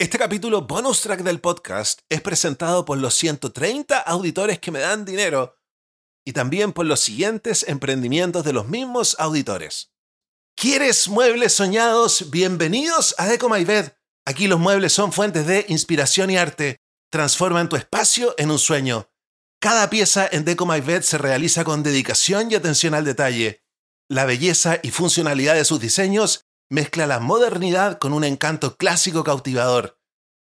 Este capítulo bonus track del podcast es presentado por los 130 auditores que me dan dinero y también por los siguientes emprendimientos de los mismos auditores. ¿Quieres muebles soñados? Bienvenidos a Deco My Bed. Aquí los muebles son fuentes de inspiración y arte. Transforman tu espacio en un sueño. Cada pieza en Deco My Bed se realiza con dedicación y atención al detalle. La belleza y funcionalidad de sus diseños mezcla la modernidad con un encanto clásico cautivador.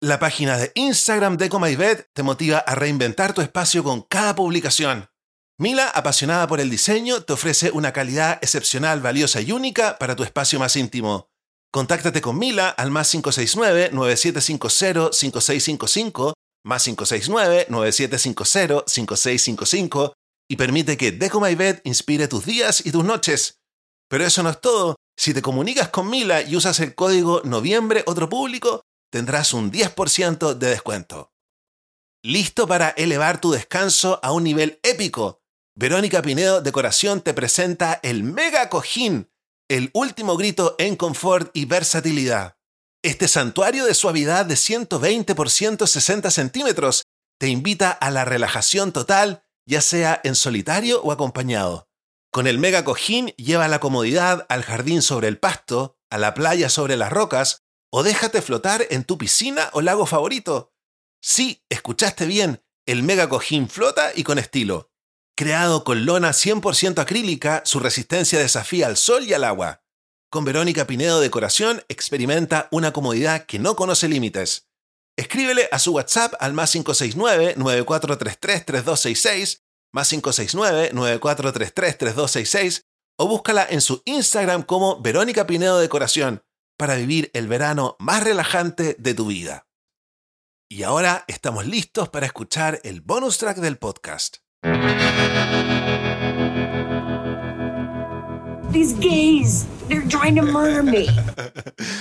La página de Instagram de Bed te motiva a reinventar tu espacio con cada publicación. Mila, apasionada por el diseño, te ofrece una calidad excepcional, valiosa y única para tu espacio más íntimo. Contáctate con Mila al más 569-9750-5655, más 569-9750-5655 y permite que Deco My Bed inspire tus días y tus noches. Pero eso no es todo. Si te comunicas con Mila y usas el código noviembre otro público, tendrás un 10% de descuento. ¿Listo para elevar tu descanso a un nivel épico? Verónica Pinedo Decoración te presenta el Mega Cojín, el último grito en confort y versatilidad. Este santuario de suavidad de 120 por 160 centímetros te invita a la relajación total, ya sea en solitario o acompañado. Con el mega cojín lleva la comodidad al jardín sobre el pasto, a la playa sobre las rocas, o déjate flotar en tu piscina o lago favorito. Sí, escuchaste bien, el mega cojín flota y con estilo. Creado con lona 100% acrílica, su resistencia desafía al sol y al agua. Con Verónica Pinedo Decoración experimenta una comodidad que no conoce límites. Escríbele a su WhatsApp al más 569 9433 3266 más 569-9433-3266 o búscala en su Instagram como Verónica Pinedo Decoración para vivir el verano más relajante de tu vida. Y ahora estamos listos para escuchar el bonus track del podcast. These gays, they're trying to murder me.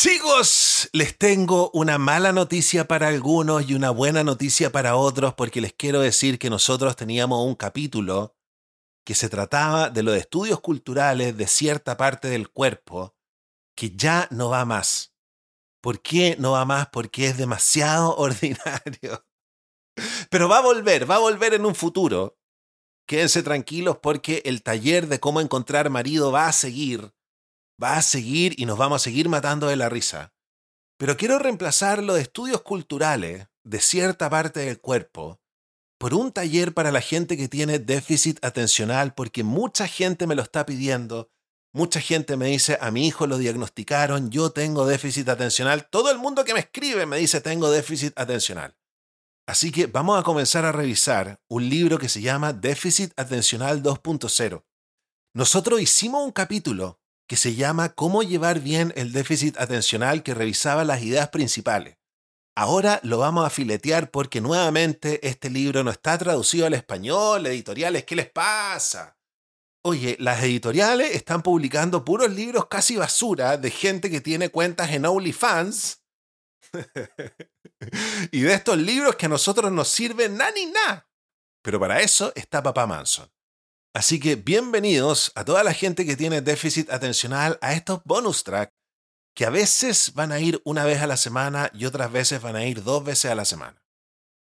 Chicos, les tengo una mala noticia para algunos y una buena noticia para otros porque les quiero decir que nosotros teníamos un capítulo que se trataba de los estudios culturales de cierta parte del cuerpo que ya no va más. ¿Por qué no va más? Porque es demasiado ordinario. Pero va a volver, va a volver en un futuro. Quédense tranquilos porque el taller de cómo encontrar marido va a seguir va a seguir y nos vamos a seguir matando de la risa. Pero quiero reemplazar los estudios culturales de cierta parte del cuerpo por un taller para la gente que tiene déficit atencional, porque mucha gente me lo está pidiendo. Mucha gente me dice, a mi hijo lo diagnosticaron, yo tengo déficit atencional. Todo el mundo que me escribe me dice, tengo déficit atencional. Así que vamos a comenzar a revisar un libro que se llama Déficit Atencional 2.0. Nosotros hicimos un capítulo que se llama Cómo llevar bien el déficit atencional que revisaba las ideas principales. Ahora lo vamos a filetear porque nuevamente este libro no está traducido al español, editoriales, ¿qué les pasa? Oye, las editoriales están publicando puros libros casi basura de gente que tiene cuentas en OnlyFans. y de estos libros que a nosotros nos sirven nada ni nada. Pero para eso está Papá Manson. Así que bienvenidos a toda la gente que tiene déficit atencional a estos bonus tracks que a veces van a ir una vez a la semana y otras veces van a ir dos veces a la semana.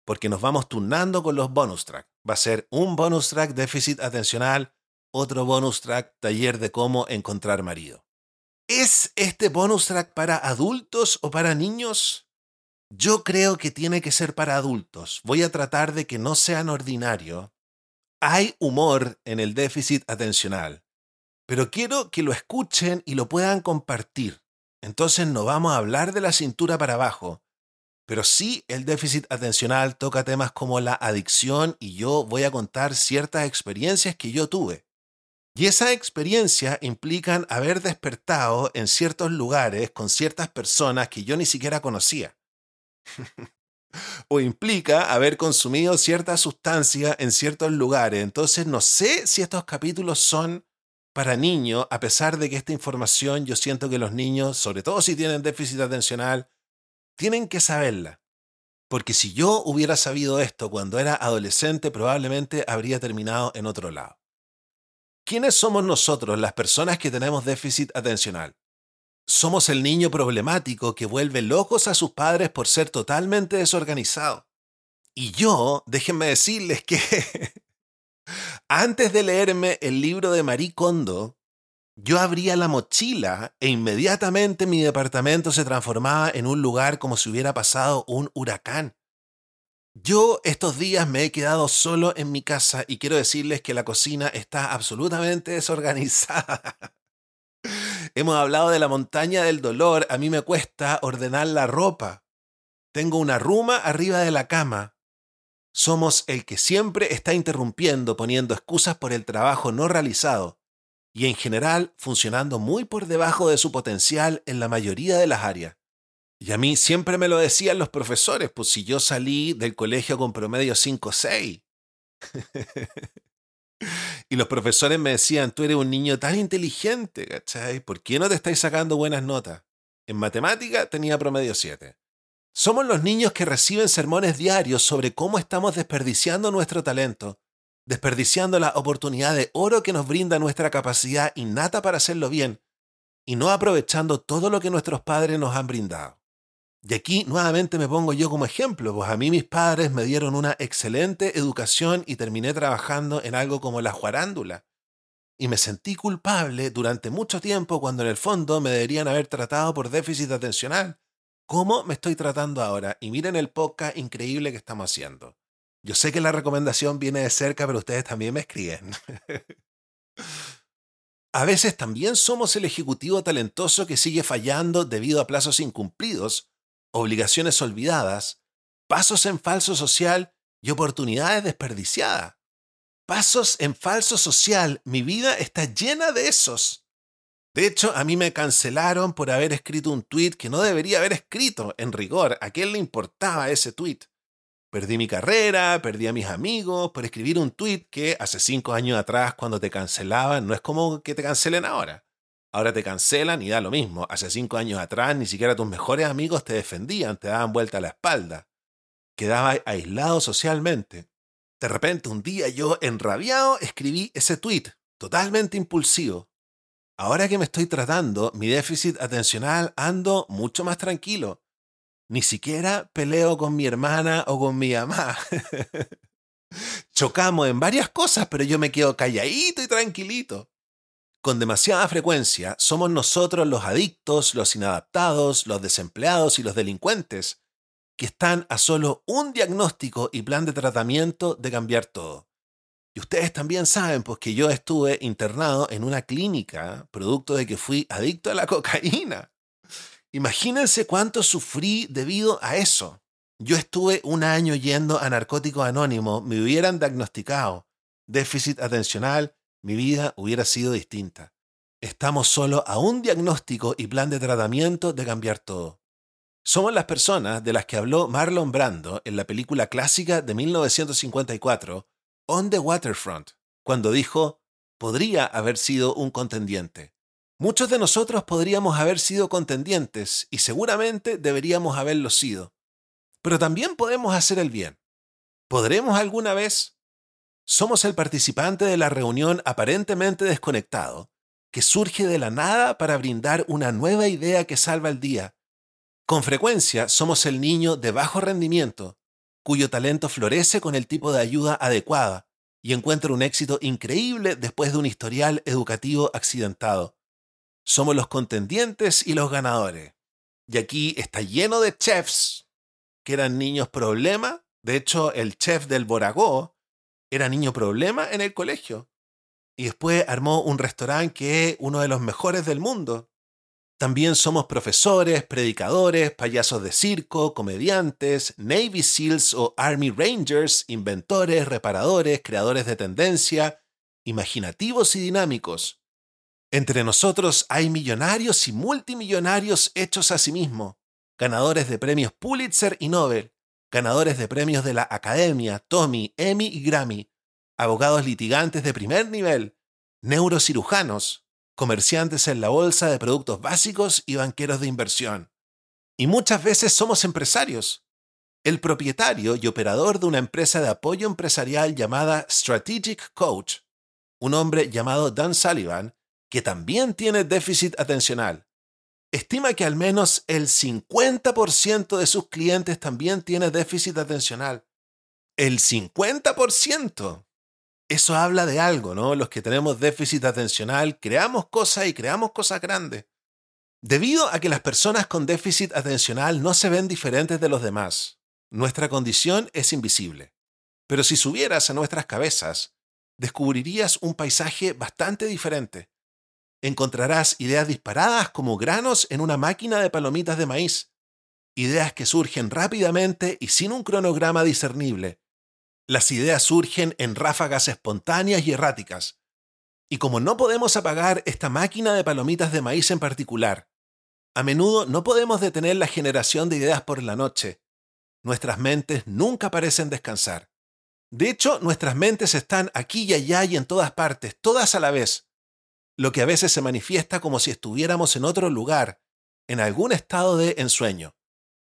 Porque nos vamos turnando con los bonus tracks. Va a ser un bonus track déficit atencional, otro bonus track taller de cómo encontrar marido. ¿Es este bonus track para adultos o para niños? Yo creo que tiene que ser para adultos. Voy a tratar de que no sean ordinario, hay humor en el déficit atencional, pero quiero que lo escuchen y lo puedan compartir. Entonces no vamos a hablar de la cintura para abajo, pero sí el déficit atencional toca temas como la adicción y yo voy a contar ciertas experiencias que yo tuve. Y esas experiencias implican haber despertado en ciertos lugares con ciertas personas que yo ni siquiera conocía. o implica haber consumido cierta sustancia en ciertos lugares. Entonces no sé si estos capítulos son para niños, a pesar de que esta información yo siento que los niños, sobre todo si tienen déficit atencional, tienen que saberla. Porque si yo hubiera sabido esto cuando era adolescente, probablemente habría terminado en otro lado. ¿Quiénes somos nosotros, las personas que tenemos déficit atencional? Somos el niño problemático que vuelve locos a sus padres por ser totalmente desorganizado. Y yo, déjenme decirles que antes de leerme el libro de Marie Kondo, yo abría la mochila e inmediatamente mi departamento se transformaba en un lugar como si hubiera pasado un huracán. Yo estos días me he quedado solo en mi casa y quiero decirles que la cocina está absolutamente desorganizada. Hemos hablado de la montaña del dolor, a mí me cuesta ordenar la ropa. Tengo una ruma arriba de la cama. Somos el que siempre está interrumpiendo, poniendo excusas por el trabajo no realizado y en general funcionando muy por debajo de su potencial en la mayoría de las áreas. Y a mí siempre me lo decían los profesores, pues si yo salí del colegio con promedio 5 o 6. y los profesores me decían, tú eres un niño tan inteligente, ¿cachai? ¿Por qué no te estáis sacando buenas notas? En matemática tenía promedio 7. Somos los niños que reciben sermones diarios sobre cómo estamos desperdiciando nuestro talento, desperdiciando la oportunidad de oro que nos brinda nuestra capacidad innata para hacerlo bien, y no aprovechando todo lo que nuestros padres nos han brindado. Y aquí nuevamente me pongo yo como ejemplo, pues a mí mis padres me dieron una excelente educación y terminé trabajando en algo como la juarándula. Y me sentí culpable durante mucho tiempo cuando en el fondo me deberían haber tratado por déficit atencional. ¿Cómo me estoy tratando ahora? Y miren el podcast increíble que estamos haciendo. Yo sé que la recomendación viene de cerca, pero ustedes también me escriben. a veces también somos el ejecutivo talentoso que sigue fallando debido a plazos incumplidos obligaciones olvidadas, pasos en falso social y oportunidades desperdiciadas. Pasos en falso social, mi vida está llena de esos. De hecho, a mí me cancelaron por haber escrito un tweet que no debería haber escrito, en rigor. ¿A quién le importaba ese tweet? Perdí mi carrera, perdí a mis amigos por escribir un tweet que hace cinco años atrás, cuando te cancelaban, no es como que te cancelen ahora. Ahora te cancelan y da lo mismo. Hace cinco años atrás ni siquiera tus mejores amigos te defendían, te daban vuelta a la espalda. Quedabas aislado socialmente. De repente un día yo, enrabiado, escribí ese tweet, totalmente impulsivo. Ahora que me estoy tratando mi déficit atencional, ando mucho más tranquilo. Ni siquiera peleo con mi hermana o con mi mamá. Chocamos en varias cosas, pero yo me quedo calladito y tranquilito. Con demasiada frecuencia somos nosotros los adictos, los inadaptados, los desempleados y los delincuentes, que están a solo un diagnóstico y plan de tratamiento de cambiar todo. Y ustedes también saben, pues que yo estuve internado en una clínica, producto de que fui adicto a la cocaína. Imagínense cuánto sufrí debido a eso. Yo estuve un año yendo a Narcóticos Anónimos, me hubieran diagnosticado déficit atencional, mi vida hubiera sido distinta. Estamos solo a un diagnóstico y plan de tratamiento de cambiar todo. Somos las personas de las que habló Marlon Brando en la película clásica de 1954, On the Waterfront, cuando dijo, podría haber sido un contendiente. Muchos de nosotros podríamos haber sido contendientes y seguramente deberíamos haberlo sido. Pero también podemos hacer el bien. ¿Podremos alguna vez somos el participante de la reunión aparentemente desconectado, que surge de la nada para brindar una nueva idea que salva el día. Con frecuencia somos el niño de bajo rendimiento, cuyo talento florece con el tipo de ayuda adecuada y encuentra un éxito increíble después de un historial educativo accidentado. Somos los contendientes y los ganadores. Y aquí está lleno de chefs que eran niños problema. De hecho, el chef del Boragó era niño problema en el colegio. Y después armó un restaurante que es uno de los mejores del mundo. También somos profesores, predicadores, payasos de circo, comediantes, Navy SEALs o Army Rangers, inventores, reparadores, creadores de tendencia, imaginativos y dinámicos. Entre nosotros hay millonarios y multimillonarios hechos a sí mismos, ganadores de premios Pulitzer y Nobel, ganadores de premios de la Academia, Tommy, Emmy y Grammy, abogados litigantes de primer nivel, neurocirujanos, comerciantes en la bolsa de productos básicos y banqueros de inversión. Y muchas veces somos empresarios. El propietario y operador de una empresa de apoyo empresarial llamada Strategic Coach, un hombre llamado Dan Sullivan, que también tiene déficit atencional. Estima que al menos el 50% de sus clientes también tiene déficit atencional. El 50%. Eso habla de algo, ¿no? Los que tenemos déficit atencional creamos cosas y creamos cosas grandes. Debido a que las personas con déficit atencional no se ven diferentes de los demás, nuestra condición es invisible. Pero si subieras a nuestras cabezas, descubrirías un paisaje bastante diferente. Encontrarás ideas disparadas como granos en una máquina de palomitas de maíz, ideas que surgen rápidamente y sin un cronograma discernible. Las ideas surgen en ráfagas espontáneas y erráticas. Y como no podemos apagar esta máquina de palomitas de maíz en particular, a menudo no podemos detener la generación de ideas por la noche. Nuestras mentes nunca parecen descansar. De hecho, nuestras mentes están aquí y allá y en todas partes, todas a la vez, lo que a veces se manifiesta como si estuviéramos en otro lugar, en algún estado de ensueño.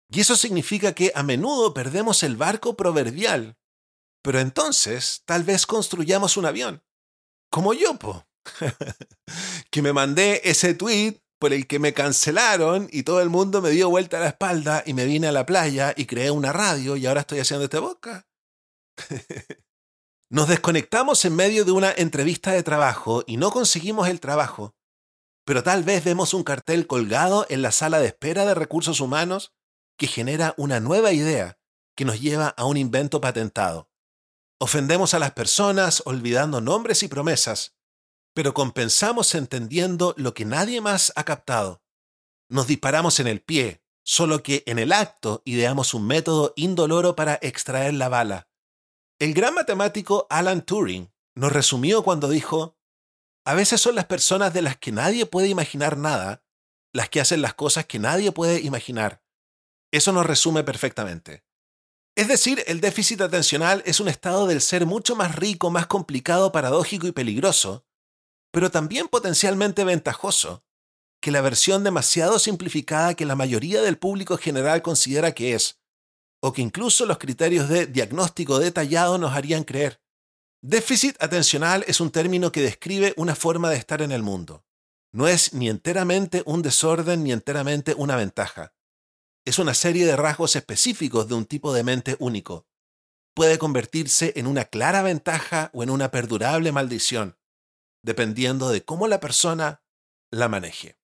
Y eso significa que a menudo perdemos el barco proverbial. Pero entonces, tal vez construyamos un avión. Como yo, po. que me mandé ese tweet por el que me cancelaron y todo el mundo me dio vuelta a la espalda y me vine a la playa y creé una radio y ahora estoy haciendo esta boca. Nos desconectamos en medio de una entrevista de trabajo y no conseguimos el trabajo, pero tal vez vemos un cartel colgado en la sala de espera de recursos humanos que genera una nueva idea que nos lleva a un invento patentado. Ofendemos a las personas olvidando nombres y promesas, pero compensamos entendiendo lo que nadie más ha captado. Nos disparamos en el pie, solo que en el acto ideamos un método indoloro para extraer la bala. El gran matemático Alan Turing nos resumió cuando dijo, a veces son las personas de las que nadie puede imaginar nada las que hacen las cosas que nadie puede imaginar. Eso nos resume perfectamente. Es decir, el déficit atencional es un estado del ser mucho más rico, más complicado, paradójico y peligroso, pero también potencialmente ventajoso, que la versión demasiado simplificada que la mayoría del público general considera que es, o que incluso los criterios de diagnóstico detallado nos harían creer. Déficit atencional es un término que describe una forma de estar en el mundo. No es ni enteramente un desorden ni enteramente una ventaja. Es una serie de rasgos específicos de un tipo de mente único. Puede convertirse en una clara ventaja o en una perdurable maldición, dependiendo de cómo la persona la maneje.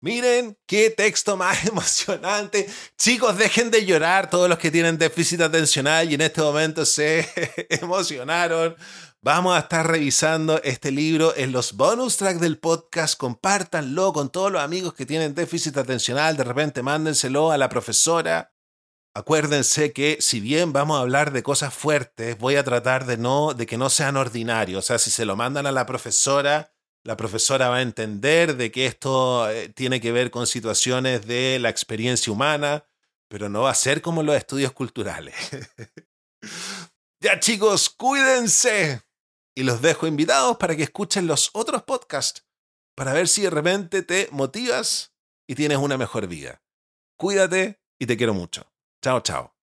Miren qué texto más emocionante. Chicos, dejen de llorar todos los que tienen déficit atencional y en este momento se emocionaron. Vamos a estar revisando este libro en los bonus tracks del podcast. Compártanlo con todos los amigos que tienen déficit atencional. De repente mándenselo a la profesora. Acuérdense que si bien vamos a hablar de cosas fuertes, voy a tratar de no de que no sean ordinarios. O sea, si se lo mandan a la profesora, la profesora va a entender de que esto eh, tiene que ver con situaciones de la experiencia humana, pero no va a ser como los estudios culturales. ya chicos, cuídense. Y los dejo invitados para que escuchen los otros podcasts, para ver si de repente te motivas y tienes una mejor vida. Cuídate y te quiero mucho. Chao, chao.